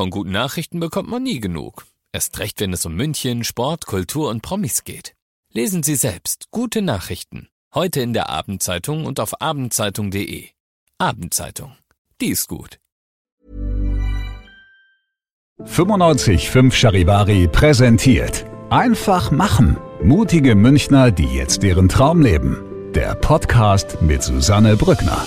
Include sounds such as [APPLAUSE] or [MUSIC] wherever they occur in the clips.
Von guten Nachrichten bekommt man nie genug. Erst recht, wenn es um München, Sport, Kultur und Promis geht. Lesen Sie selbst gute Nachrichten. Heute in der Abendzeitung und auf abendzeitung.de. Abendzeitung. Die ist gut. 955 Charivari präsentiert. Einfach machen. Mutige Münchner, die jetzt deren Traum leben. Der Podcast mit Susanne Brückner.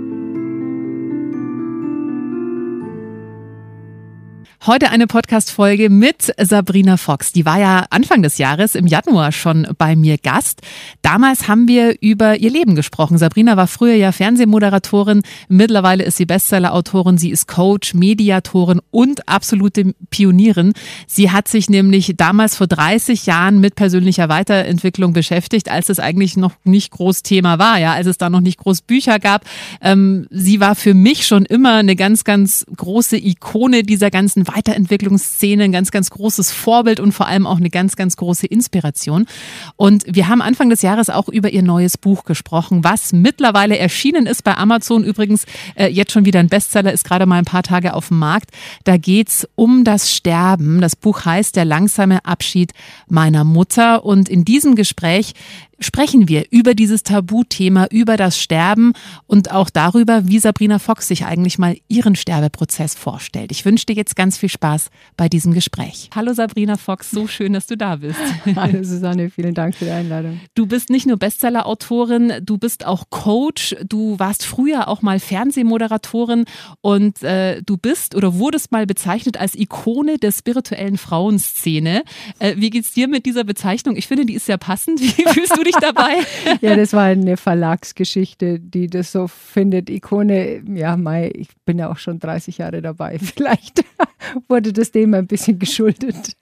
Heute eine Podcast-Folge mit Sabrina Fox. Die war ja Anfang des Jahres im Januar schon bei mir Gast. Damals haben wir über ihr Leben gesprochen. Sabrina war früher ja Fernsehmoderatorin. Mittlerweile ist sie Bestseller-Autorin. Sie ist Coach, Mediatorin und absolute Pionierin. Sie hat sich nämlich damals vor 30 Jahren mit persönlicher Weiterentwicklung beschäftigt, als es eigentlich noch nicht groß Thema war, ja, als es da noch nicht groß Bücher gab. Ähm, sie war für mich schon immer eine ganz, ganz große Ikone dieser ganzen Weiterentwicklungsszene ein ganz, ganz großes Vorbild und vor allem auch eine ganz, ganz große Inspiration. Und wir haben Anfang des Jahres auch über ihr neues Buch gesprochen, was mittlerweile erschienen ist bei Amazon. Übrigens äh, jetzt schon wieder ein Bestseller, ist gerade mal ein paar Tage auf dem Markt. Da geht's um das Sterben. Das Buch heißt Der langsame Abschied meiner Mutter. Und in diesem Gespräch sprechen wir über dieses Tabuthema, über das Sterben und auch darüber, wie Sabrina Fox sich eigentlich mal ihren Sterbeprozess vorstellt. Ich wünsche dir jetzt ganz viel Spaß bei diesem Gespräch. Hallo Sabrina Fox, so schön, dass du da bist. [LAUGHS] Hallo Susanne, vielen Dank für die Einladung. Du bist nicht nur Bestseller-Autorin, du bist auch Coach, du warst früher auch mal Fernsehmoderatorin und äh, du bist oder wurdest mal bezeichnet als Ikone der spirituellen Frauenszene. Äh, wie geht's dir mit dieser Bezeichnung? Ich finde, die ist sehr passend. Wie [LAUGHS] fühlst du dich dabei? [LAUGHS] ja, das war eine Verlagsgeschichte, die das so findet. Ikone, ja, Mai, ich bin ja auch schon 30 Jahre dabei. [LAUGHS] Vielleicht wurde das dem ein bisschen geschuldet.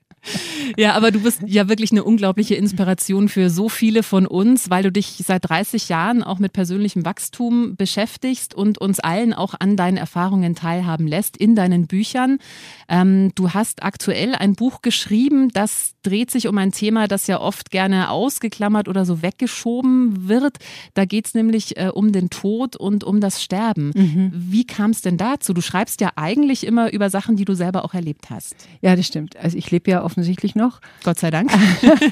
Ja, aber du bist ja wirklich eine unglaubliche Inspiration für so viele von uns, weil du dich seit 30 Jahren auch mit persönlichem Wachstum beschäftigst und uns allen auch an deinen Erfahrungen teilhaben lässt in deinen Büchern. Ähm, du hast aktuell ein Buch geschrieben, das dreht sich um ein Thema, das ja oft gerne ausgeklammert oder so weggeschoben wird. Da geht es nämlich äh, um den Tod und um das Sterben. Mhm. Wie kam es denn dazu? Du schreibst ja eigentlich immer über Sachen, die du selber auch erlebt hast. Ja, das stimmt. Also ich lebe ja offensichtlich noch. Gott sei Dank.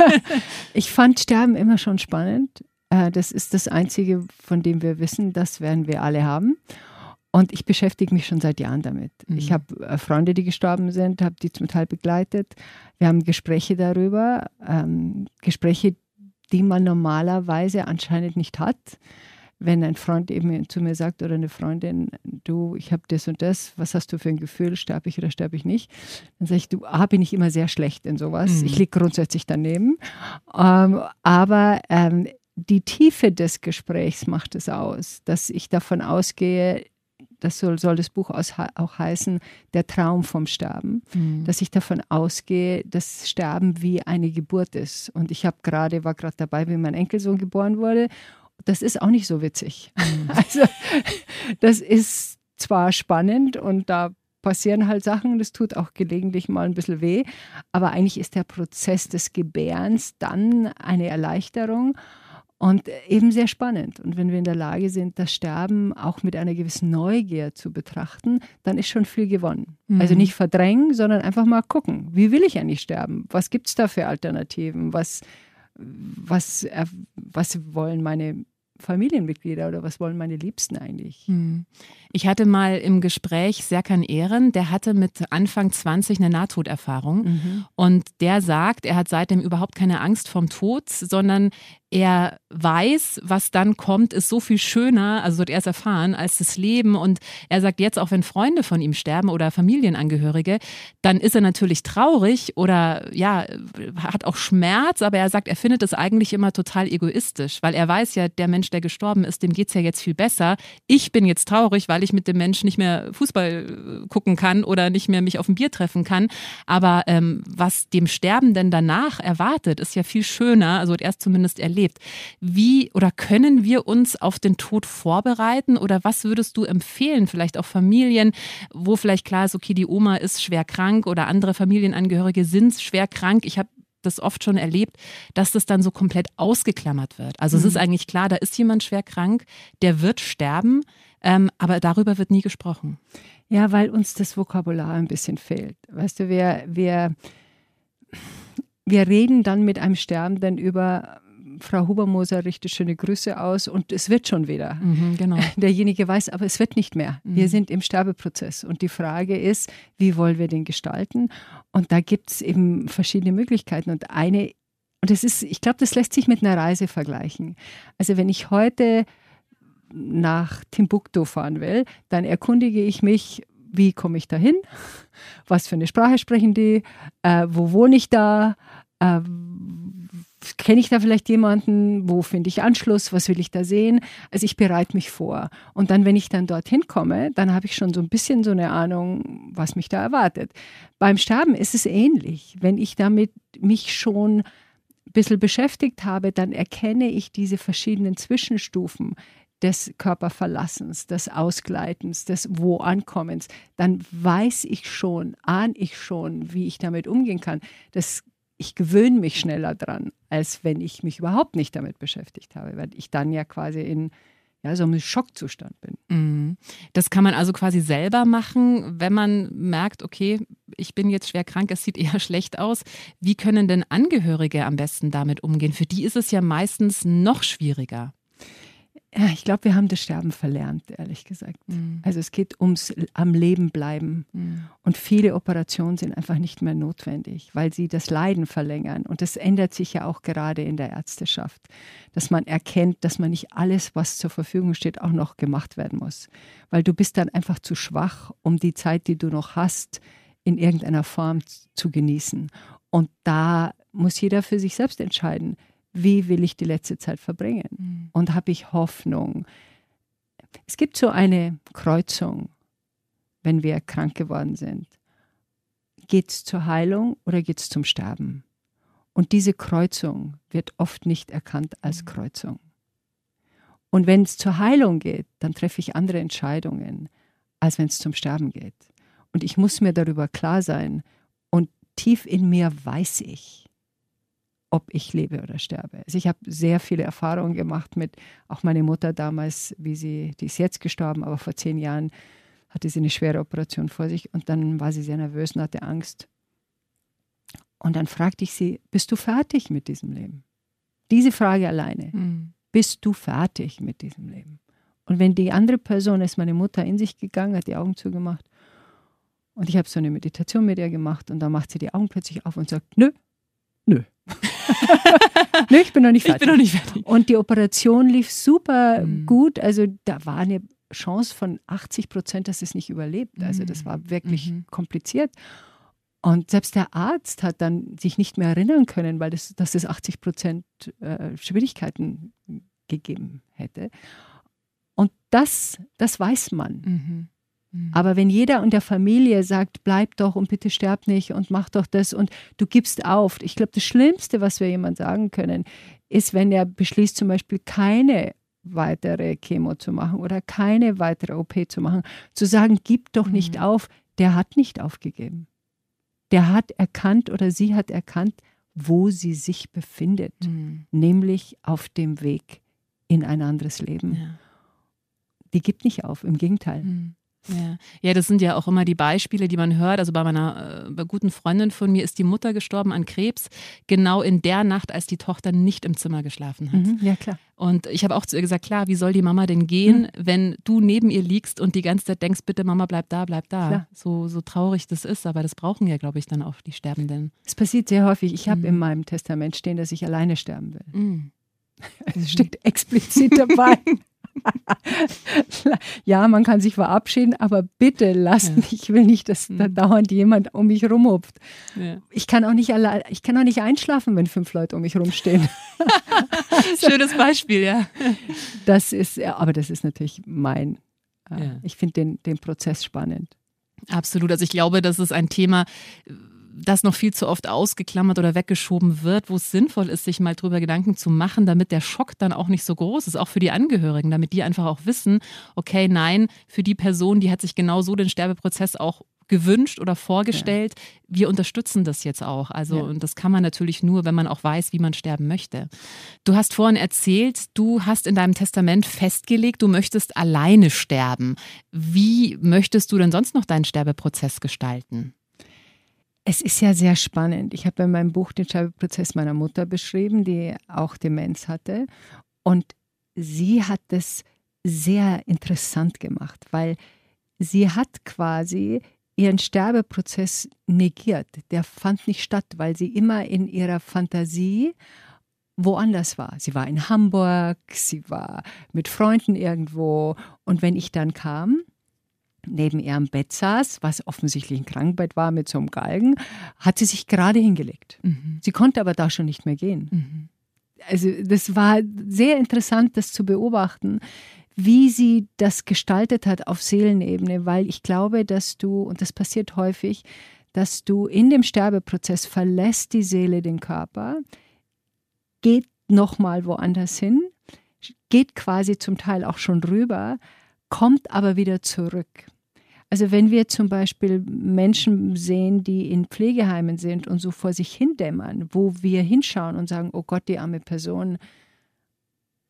[LAUGHS] ich fand Sterben immer schon spannend. Äh, das ist das Einzige, von dem wir wissen, das werden wir alle haben. Und ich beschäftige mich schon seit Jahren damit. Mhm. Ich habe äh, Freunde, die gestorben sind, habe die zum Teil begleitet. Wir haben Gespräche darüber, ähm, Gespräche, die man normalerweise anscheinend nicht hat. Wenn ein Freund eben zu mir sagt oder eine Freundin, du, ich habe das und das, was hast du für ein Gefühl, sterbe ich oder sterbe ich nicht? Dann sage ich, du, A, bin ich immer sehr schlecht in sowas. Mhm. Ich liege grundsätzlich daneben. Ähm, aber ähm, die Tiefe des Gesprächs macht es aus, dass ich davon ausgehe, das soll, soll das Buch auch heißen, der Traum vom Sterben, mhm. dass ich davon ausgehe, dass Sterben wie eine Geburt ist. Und ich habe gerade, war gerade dabei, wie mein Enkelsohn geboren wurde. Das ist auch nicht so witzig. Mhm. [LAUGHS] Also das ist zwar spannend und da passieren halt Sachen, das tut auch gelegentlich mal ein bisschen weh, aber eigentlich ist der Prozess des Gebärens dann eine Erleichterung. Und eben sehr spannend. Und wenn wir in der Lage sind, das Sterben auch mit einer gewissen Neugier zu betrachten, dann ist schon viel gewonnen. Mhm. Also nicht verdrängen, sondern einfach mal gucken, wie will ich eigentlich sterben? Was gibt es da für Alternativen? Was, was, äh, was wollen meine Familienmitglieder oder was wollen meine Liebsten eigentlich? Hm. Ich hatte mal im Gespräch Serkan Ehren, der hatte mit Anfang 20 eine Nahtoderfahrung mhm. und der sagt, er hat seitdem überhaupt keine Angst vom Tod, sondern er weiß, was dann kommt, ist so viel schöner, also wird er es erfahren, als das Leben. Und er sagt jetzt, auch wenn Freunde von ihm sterben oder Familienangehörige, dann ist er natürlich traurig oder ja, hat auch Schmerz, aber er sagt, er findet es eigentlich immer total egoistisch, weil er weiß ja, der Mensch, der gestorben ist, dem geht es ja jetzt viel besser. Ich bin jetzt traurig, weil ich mit dem Menschen nicht mehr Fußball gucken kann oder nicht mehr mich auf ein Bier treffen kann. Aber ähm, was dem Sterbenden danach erwartet, ist ja viel schöner, also er ist zumindest erlebt erlebt. Wie oder können wir uns auf den Tod vorbereiten oder was würdest du empfehlen, vielleicht auch Familien, wo vielleicht klar ist, okay, die Oma ist schwer krank oder andere Familienangehörige sind schwer krank. Ich habe das oft schon erlebt, dass das dann so komplett ausgeklammert wird. Also mhm. es ist eigentlich klar, da ist jemand schwer krank, der wird sterben, ähm, aber darüber wird nie gesprochen. Ja, weil uns das Vokabular ein bisschen fehlt. Weißt du, wir, wir, wir reden dann mit einem Sterbenden über Frau Hubermoser richtet schöne Grüße aus und es wird schon wieder. Mhm, genau. [LAUGHS] Derjenige weiß, aber es wird nicht mehr. Mhm. Wir sind im Sterbeprozess und die Frage ist, wie wollen wir den gestalten? Und da gibt es eben verschiedene Möglichkeiten und eine, und das ist, ich glaube, das lässt sich mit einer Reise vergleichen. Also wenn ich heute nach Timbuktu fahren will, dann erkundige ich mich, wie komme ich dahin? Was für eine Sprache sprechen die? Äh, wo wohne ich da? Äh, kenne ich da vielleicht jemanden, wo finde ich Anschluss, was will ich da sehen? Also ich bereite mich vor. Und dann, wenn ich dann dorthin komme, dann habe ich schon so ein bisschen so eine Ahnung, was mich da erwartet. Beim Sterben ist es ähnlich. Wenn ich damit mich schon ein bisschen beschäftigt habe, dann erkenne ich diese verschiedenen Zwischenstufen des Körperverlassens, des Ausgleitens, des Wo-Ankommens, dann weiß ich schon, ahne ich schon, wie ich damit umgehen kann. Das ich gewöhne mich schneller dran, als wenn ich mich überhaupt nicht damit beschäftigt habe, weil ich dann ja quasi in ja, so einem Schockzustand bin. Mhm. Das kann man also quasi selber machen, wenn man merkt, okay, ich bin jetzt schwer krank, es sieht [LAUGHS] eher schlecht aus. Wie können denn Angehörige am besten damit umgehen? Für die ist es ja meistens noch schwieriger. Ja, ich glaube, wir haben das Sterben verlernt, ehrlich gesagt. Mhm. Also es geht ums am Leben bleiben. Mhm. Und viele Operationen sind einfach nicht mehr notwendig, weil sie das Leiden verlängern. Und das ändert sich ja auch gerade in der Ärzteschaft, dass man erkennt, dass man nicht alles, was zur Verfügung steht, auch noch gemacht werden muss. Weil du bist dann einfach zu schwach, um die Zeit, die du noch hast, in irgendeiner Form zu genießen. Und da muss jeder für sich selbst entscheiden wie will ich die letzte Zeit verbringen? Mhm. Und habe ich Hoffnung? Es gibt so eine Kreuzung, wenn wir krank geworden sind. Geht es zur Heilung oder geht es zum Sterben? Und diese Kreuzung wird oft nicht erkannt als mhm. Kreuzung. Und wenn es zur Heilung geht, dann treffe ich andere Entscheidungen, als wenn es zum Sterben geht. Und ich muss mir darüber klar sein. Und tief in mir weiß ich, ob ich lebe oder sterbe. Also ich habe sehr viele Erfahrungen gemacht mit, auch meine Mutter damals, wie sie, die ist jetzt gestorben, aber vor zehn Jahren hatte sie eine schwere Operation vor sich und dann war sie sehr nervös und hatte Angst. Und dann fragte ich sie, bist du fertig mit diesem Leben? Diese Frage alleine. Mhm. Bist du fertig mit diesem Leben? Und wenn die andere Person ist, meine Mutter, in sich gegangen, hat die Augen zugemacht und ich habe so eine Meditation mit ihr gemacht und dann macht sie die Augen plötzlich auf und sagt, nö, nö. Nee, ich bin noch nicht fertig. Ich bin noch nicht fertig. Und die Operation lief super mhm. gut. Also da war eine Chance von 80 Prozent, dass es nicht überlebt. Also das war wirklich mhm. kompliziert. Und selbst der Arzt hat dann sich nicht mehr erinnern können, weil das, dass es 80 Prozent äh, Schwierigkeiten gegeben hätte. Und das, das weiß man. Mhm. Mhm. Aber wenn jeder in der Familie sagt, bleib doch und bitte sterb nicht und mach doch das und du gibst auf. Ich glaube, das Schlimmste, was wir jemand sagen können, ist, wenn er beschließt, zum Beispiel keine weitere Chemo zu machen oder keine weitere OP zu machen, zu sagen, gib doch nicht mhm. auf, der hat nicht aufgegeben. Der hat erkannt oder sie hat erkannt, wo sie sich befindet, mhm. nämlich auf dem Weg in ein anderes Leben. Ja. Die gibt nicht auf, im Gegenteil. Mhm. Ja. ja, das sind ja auch immer die Beispiele, die man hört. Also bei meiner äh, guten Freundin von mir ist die Mutter gestorben an Krebs, genau in der Nacht, als die Tochter nicht im Zimmer geschlafen hat. Mhm, ja, klar. Und ich habe auch zu ihr gesagt, klar, wie soll die Mama denn gehen, mhm. wenn du neben ihr liegst und die ganze Zeit denkst, bitte Mama, bleib da, bleib da. So, so traurig das ist, aber das brauchen ja, glaube ich, dann auch die Sterbenden. Es passiert sehr häufig. Ich habe mhm. in meinem Testament stehen, dass ich alleine sterben will. Mhm. [LAUGHS] Es steht explizit dabei. [LAUGHS] ja, man kann sich verabschieden, aber bitte lasst ja. mich, ich will nicht, dass da mhm. dauernd jemand um mich rumhupft. Ja. Ich kann auch nicht allein, ich kann auch nicht einschlafen, wenn fünf Leute um mich rumstehen. [LAUGHS] Schönes Beispiel, ja. Das ist, aber das ist natürlich mein, äh, ja. ich finde den, den Prozess spannend. Absolut. Also ich glaube, das ist ein Thema, das noch viel zu oft ausgeklammert oder weggeschoben wird, wo es sinnvoll ist, sich mal drüber Gedanken zu machen, damit der Schock dann auch nicht so groß ist, auch für die Angehörigen, damit die einfach auch wissen, okay, nein, für die Person, die hat sich genau so den Sterbeprozess auch gewünscht oder vorgestellt. Ja. Wir unterstützen das jetzt auch. Also, ja. und das kann man natürlich nur, wenn man auch weiß, wie man sterben möchte. Du hast vorhin erzählt, du hast in deinem Testament festgelegt, du möchtest alleine sterben. Wie möchtest du denn sonst noch deinen Sterbeprozess gestalten? Es ist ja sehr spannend. Ich habe in meinem Buch den Sterbeprozess meiner Mutter beschrieben, die auch Demenz hatte. Und sie hat es sehr interessant gemacht, weil sie hat quasi ihren Sterbeprozess negiert. Der fand nicht statt, weil sie immer in ihrer Fantasie woanders war. Sie war in Hamburg, sie war mit Freunden irgendwo. Und wenn ich dann kam, neben ihrem Bett saß, was offensichtlich ein Krankbett war mit so einem Galgen, hat sie sich gerade hingelegt. Mhm. Sie konnte aber da schon nicht mehr gehen. Mhm. Also das war sehr interessant, das zu beobachten, wie sie das gestaltet hat auf Seelenebene, weil ich glaube, dass du, und das passiert häufig, dass du in dem Sterbeprozess verlässt die Seele den Körper, geht nochmal woanders hin, geht quasi zum Teil auch schon rüber, kommt aber wieder zurück. Also wenn wir zum Beispiel Menschen sehen, die in Pflegeheimen sind und so vor sich hindämmern, wo wir hinschauen und sagen, oh Gott, die arme Person,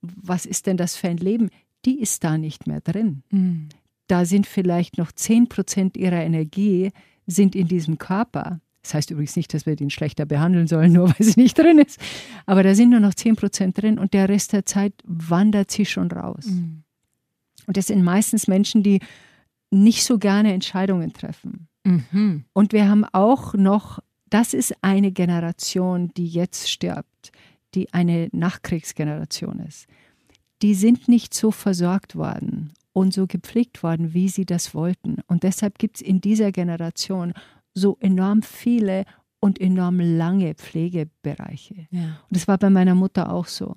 was ist denn das für ein Leben? Die ist da nicht mehr drin. Mhm. Da sind vielleicht noch 10 Prozent ihrer Energie sind in diesem Körper. Das heißt übrigens nicht, dass wir den schlechter behandeln sollen, [LAUGHS] nur weil sie nicht drin ist. Aber da sind nur noch 10 Prozent drin und der Rest der Zeit wandert sie schon raus. Mhm. Und das sind meistens Menschen, die nicht so gerne Entscheidungen treffen. Mhm. Und wir haben auch noch, das ist eine Generation, die jetzt stirbt, die eine Nachkriegsgeneration ist. Die sind nicht so versorgt worden und so gepflegt worden, wie sie das wollten. Und deshalb gibt es in dieser Generation so enorm viele und enorm lange Pflegebereiche. Ja. Und das war bei meiner Mutter auch so.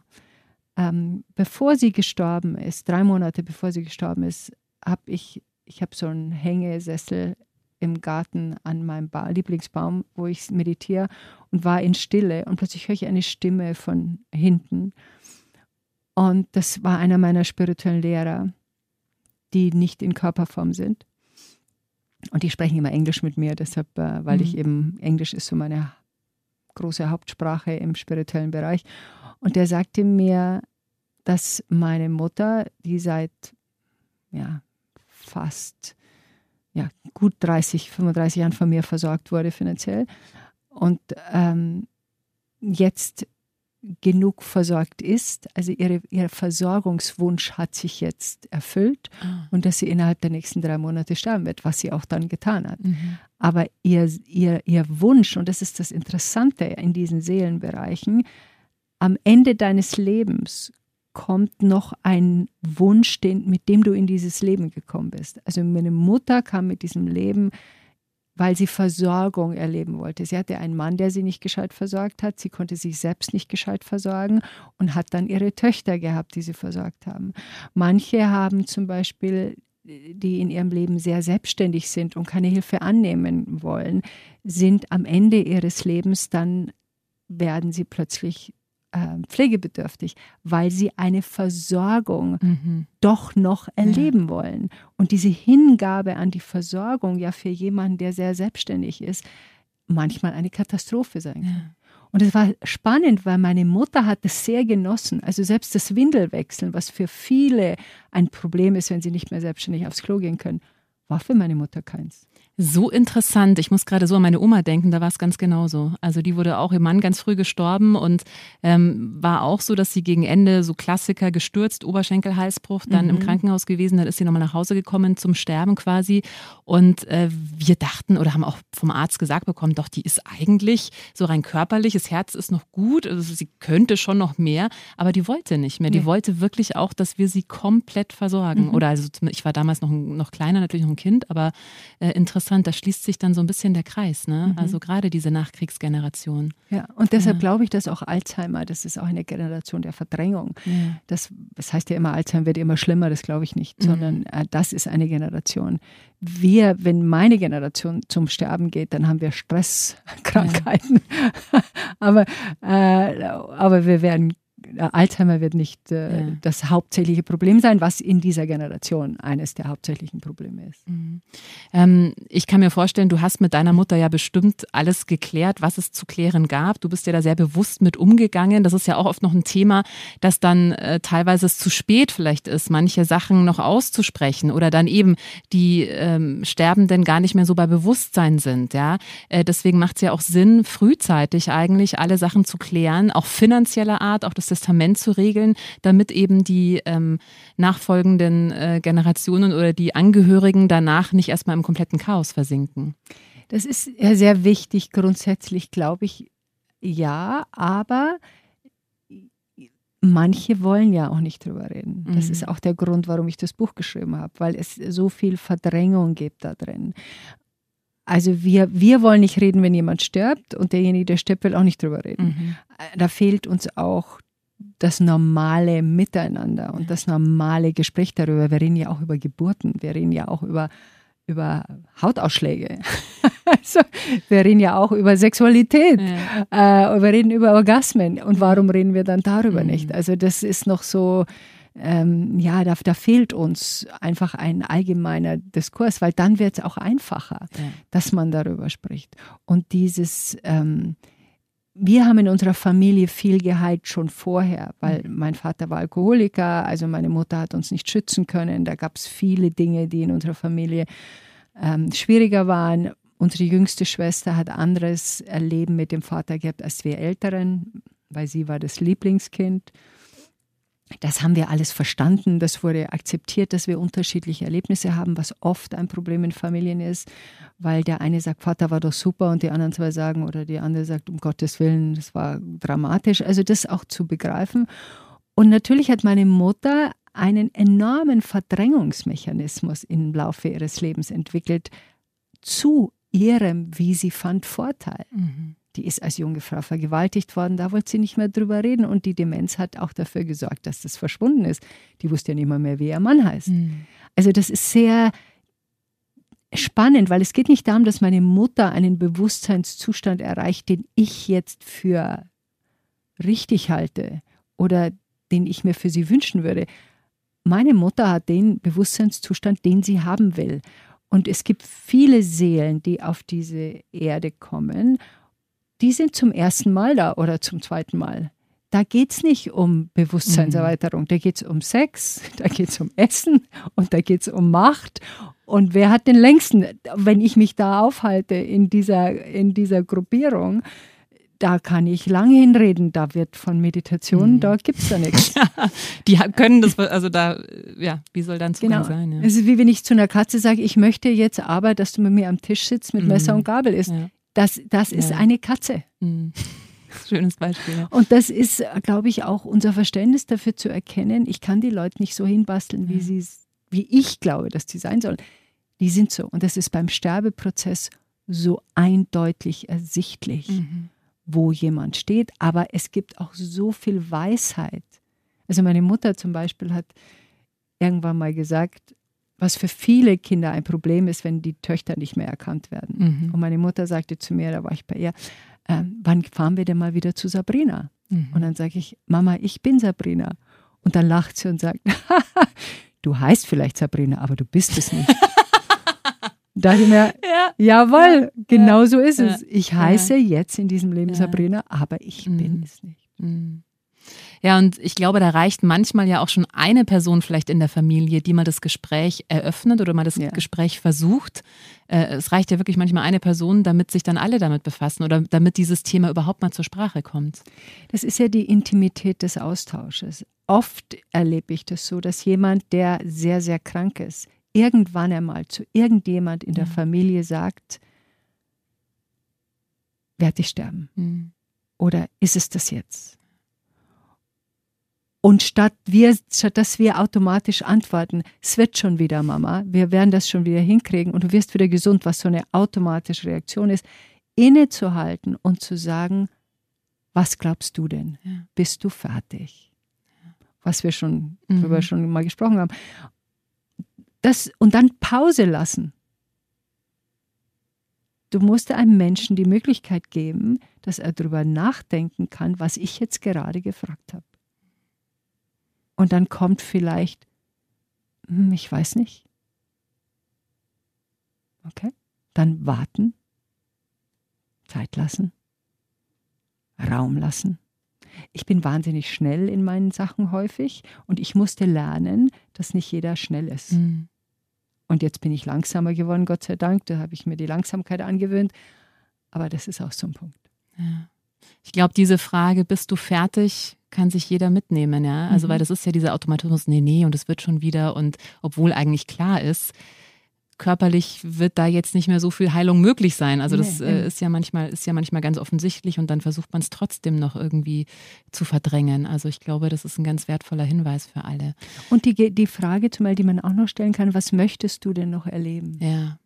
Ähm, bevor sie gestorben ist, drei Monate bevor sie gestorben ist, habe ich ich habe so einen Hängesessel im Garten an meinem ba Lieblingsbaum, wo ich meditiere und war in Stille und plötzlich höre ich eine Stimme von hinten. Und das war einer meiner spirituellen Lehrer, die nicht in Körperform sind. Und die sprechen immer Englisch mit mir, deshalb, äh, weil mhm. ich eben, Englisch ist so meine große Hauptsprache im spirituellen Bereich. Und der sagte mir, dass meine Mutter, die seit ja, fast ja, gut 30, 35 Jahren von mir versorgt wurde finanziell und ähm, jetzt genug versorgt ist. Also ihre, ihr Versorgungswunsch hat sich jetzt erfüllt ah. und dass sie innerhalb der nächsten drei Monate sterben wird, was sie auch dann getan hat. Mhm. Aber ihr, ihr, ihr Wunsch, und das ist das Interessante in diesen Seelenbereichen, am Ende deines Lebens kommt noch ein Wunsch, den, mit dem du in dieses Leben gekommen bist. Also meine Mutter kam mit diesem Leben, weil sie Versorgung erleben wollte. Sie hatte einen Mann, der sie nicht gescheit versorgt hat. Sie konnte sich selbst nicht gescheit versorgen und hat dann ihre Töchter gehabt, die sie versorgt haben. Manche haben zum Beispiel die in ihrem Leben sehr selbstständig sind und keine Hilfe annehmen wollen, sind am Ende ihres Lebens dann werden sie plötzlich pflegebedürftig, weil sie eine Versorgung mhm. doch noch erleben ja. wollen. Und diese Hingabe an die Versorgung ja für jemanden, der sehr selbstständig ist, manchmal eine Katastrophe sein kann. Ja. Und es war spannend, weil meine Mutter hat es sehr genossen. Also selbst das Windelwechseln, was für viele ein Problem ist, wenn sie nicht mehr selbstständig aufs Klo gehen können, war für meine Mutter keins. So interessant. Ich muss gerade so an meine Oma denken, da war es ganz genauso. Also die wurde auch ihr Mann ganz früh gestorben und ähm, war auch so, dass sie gegen Ende so Klassiker gestürzt, Oberschenkelhalsbruch, dann mhm. im Krankenhaus gewesen, dann ist sie nochmal nach Hause gekommen zum Sterben quasi. Und äh, wir dachten oder haben auch vom Arzt gesagt bekommen, doch, die ist eigentlich so rein körperlich, das Herz ist noch gut, also sie könnte schon noch mehr, aber die wollte nicht mehr. Die wollte wirklich auch, dass wir sie komplett versorgen. Mhm. Oder also ich war damals noch, noch kleiner, natürlich noch ein Kind, aber äh, interessant interessant, da schließt sich dann so ein bisschen der Kreis, ne? Mhm. Also gerade diese Nachkriegsgeneration. Ja, und deshalb ja. glaube ich, dass auch Alzheimer, das ist auch eine Generation der Verdrängung. Ja. Das, das heißt ja immer, Alzheimer wird immer schlimmer, das glaube ich nicht, mhm. sondern äh, das ist eine Generation. Wir, wenn meine Generation zum Sterben geht, dann haben wir Stresskrankheiten. Ja. [LAUGHS] aber, äh, aber wir werden Alzheimer wird nicht äh, ja. das hauptsächliche Problem sein, was in dieser Generation eines der hauptsächlichen Probleme ist. Mhm. Ähm, ich kann mir vorstellen, du hast mit deiner Mutter ja bestimmt alles geklärt, was es zu klären gab. Du bist ja da sehr bewusst mit umgegangen. Das ist ja auch oft noch ein Thema, dass dann äh, teilweise es zu spät vielleicht ist, manche Sachen noch auszusprechen oder dann eben die ähm, Sterbenden gar nicht mehr so bei Bewusstsein sind. Ja, äh, deswegen macht es ja auch Sinn, frühzeitig eigentlich alle Sachen zu klären, auch finanzieller Art, auch das Testament zu regeln, damit eben die ähm, nachfolgenden äh, Generationen oder die Angehörigen danach nicht erstmal im kompletten Chaos versinken. Das ist ja sehr wichtig, grundsätzlich glaube ich, ja, aber manche wollen ja auch nicht drüber reden. Das mhm. ist auch der Grund, warum ich das Buch geschrieben habe, weil es so viel Verdrängung gibt da drin. Also wir, wir wollen nicht reden, wenn jemand stirbt und derjenige, der stirbt, will auch nicht drüber reden. Mhm. Da fehlt uns auch das normale Miteinander und das normale Gespräch darüber. Wir reden ja auch über Geburten, wir reden ja auch über, über Hautausschläge. [LAUGHS] also, wir reden ja auch über Sexualität, ja. äh, wir reden über Orgasmen. Und warum reden wir dann darüber mhm. nicht? Also das ist noch so, ähm, ja, da, da, fehlt uns einfach ein allgemeiner Diskurs, weil dann wird es auch einfacher, ja. dass man darüber spricht. Und dieses... Ähm, wir haben in unserer Familie viel geheilt schon vorher, weil mhm. mein Vater war Alkoholiker, also meine Mutter hat uns nicht schützen können. Da gab es viele Dinge, die in unserer Familie ähm, schwieriger waren. Unsere jüngste Schwester hat anderes Erleben mit dem Vater gehabt als wir Älteren, weil sie war das Lieblingskind. Das haben wir alles verstanden, das wurde akzeptiert, dass wir unterschiedliche Erlebnisse haben, was oft ein Problem in Familien ist, weil der eine sagt, Vater war doch super und die anderen zwei sagen oder die andere sagt, um Gottes Willen, das war dramatisch. Also das auch zu begreifen. Und natürlich hat meine Mutter einen enormen Verdrängungsmechanismus im Laufe ihres Lebens entwickelt zu ihrem, wie sie fand, Vorteil. Mhm die ist als junge Frau vergewaltigt worden, da wollte sie nicht mehr drüber reden und die Demenz hat auch dafür gesorgt, dass das verschwunden ist. Die wusste ja nicht mal mehr, wie ihr Mann heißt. Mhm. Also das ist sehr spannend, weil es geht nicht darum, dass meine Mutter einen Bewusstseinszustand erreicht, den ich jetzt für richtig halte oder den ich mir für sie wünschen würde. Meine Mutter hat den Bewusstseinszustand, den sie haben will. Und es gibt viele Seelen, die auf diese Erde kommen die sind zum ersten Mal da oder zum zweiten Mal. Da geht es nicht um Bewusstseinserweiterung, da geht es um Sex, [LAUGHS] da geht es um Essen und da geht es um Macht. Und wer hat den längsten, wenn ich mich da aufhalte in dieser, in dieser Gruppierung, da kann ich lange hinreden, da wird von Meditation, mhm. da gibt es da nichts. [LAUGHS] die können das, also da, ja, wie soll dann Zugang genau. sein? Ja. Es ist wie wenn ich zu einer Katze sage, ich möchte jetzt aber, dass du mit mir am Tisch sitzt mit mhm. Messer und Gabel isst. Ja. Das, das ist eine Katze. Mhm. [LAUGHS] Schönes Beispiel. Ja. Und das ist, glaube ich, auch unser Verständnis dafür zu erkennen, ich kann die Leute nicht so hinbasteln, wie, sie, wie ich glaube, dass sie sein sollen. Die sind so. Und das ist beim Sterbeprozess so eindeutig ersichtlich, mhm. wo jemand steht. Aber es gibt auch so viel Weisheit. Also meine Mutter zum Beispiel hat irgendwann mal gesagt, was für viele Kinder ein Problem ist, wenn die Töchter nicht mehr erkannt werden. Mhm. Und meine Mutter sagte zu mir, da war ich bei ihr, äh, wann fahren wir denn mal wieder zu Sabrina? Mhm. Und dann sage ich, Mama, ich bin Sabrina. Und dann lacht sie und sagt, [LAUGHS] du heißt vielleicht Sabrina, aber du bist es nicht. [LAUGHS] da dachte ich mir, ja. jawohl, ja. genau so ist es. Ich heiße jetzt in diesem Leben Sabrina, aber ich mhm. bin es nicht. Mhm. Ja, und ich glaube, da reicht manchmal ja auch schon eine Person vielleicht in der Familie, die mal das Gespräch eröffnet oder mal das ja. Gespräch versucht. Äh, es reicht ja wirklich manchmal eine Person, damit sich dann alle damit befassen oder damit dieses Thema überhaupt mal zur Sprache kommt. Das ist ja die Intimität des Austausches. Oft erlebe ich das so, dass jemand, der sehr, sehr krank ist, irgendwann einmal zu irgendjemand in der ja. Familie sagt, werde ich sterben? Mhm. Oder ist es das jetzt? Und statt, wir, statt dass wir automatisch antworten, es wird schon wieder, Mama, wir werden das schon wieder hinkriegen und du wirst wieder gesund, was so eine automatische Reaktion ist, innezuhalten und zu sagen, was glaubst du denn? Ja. Bist du fertig? Was wir schon mhm. darüber schon mal gesprochen haben. Das, und dann Pause lassen. Du musst einem Menschen die Möglichkeit geben, dass er darüber nachdenken kann, was ich jetzt gerade gefragt habe. Und dann kommt vielleicht, hm, ich weiß nicht. Okay, dann warten, Zeit lassen, Raum lassen. Ich bin wahnsinnig schnell in meinen Sachen häufig und ich musste lernen, dass nicht jeder schnell ist. Mhm. Und jetzt bin ich langsamer geworden, Gott sei Dank. Da habe ich mir die Langsamkeit angewöhnt. Aber das ist auch so ein Punkt. Ja. Ich glaube, diese Frage, bist du fertig, kann sich jeder mitnehmen, ja. Also, mhm. weil das ist ja dieser Automatismus, nee, nee, und es wird schon wieder. Und obwohl eigentlich klar ist, körperlich wird da jetzt nicht mehr so viel Heilung möglich sein. Also das äh, ist ja manchmal, ist ja manchmal ganz offensichtlich und dann versucht man es trotzdem noch irgendwie zu verdrängen. Also ich glaube, das ist ein ganz wertvoller Hinweis für alle. Und die, die Frage zumal, die man auch noch stellen kann, was möchtest du denn noch erleben? Ja.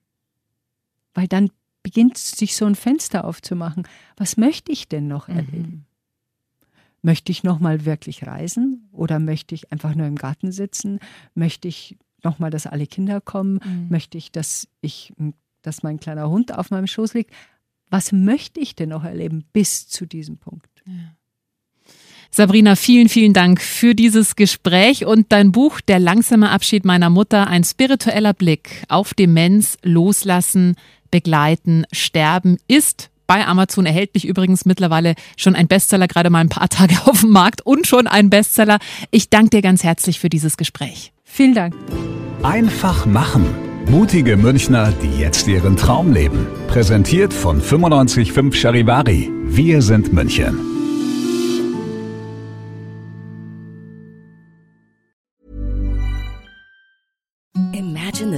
Weil dann beginnt sich so ein Fenster aufzumachen. Was möchte ich denn noch mhm. erleben? Möchte ich noch mal wirklich reisen oder möchte ich einfach nur im Garten sitzen? Möchte ich noch mal, dass alle Kinder kommen? Mhm. Möchte ich, dass ich, dass mein kleiner Hund auf meinem Schoß liegt? Was möchte ich denn noch erleben bis zu diesem Punkt? Ja. Sabrina, vielen, vielen Dank für dieses Gespräch und dein Buch Der langsame Abschied meiner Mutter, ein spiritueller Blick auf Demenz, Loslassen, Begleiten, Sterben ist bei Amazon erhältlich übrigens mittlerweile schon ein Bestseller, gerade mal ein paar [LAUGHS] Tage auf dem Markt und schon ein Bestseller. Ich danke dir ganz herzlich für dieses Gespräch. Vielen Dank. Einfach machen. Mutige Münchner, die jetzt ihren Traum leben. Präsentiert von 955 Charivari. Wir sind München.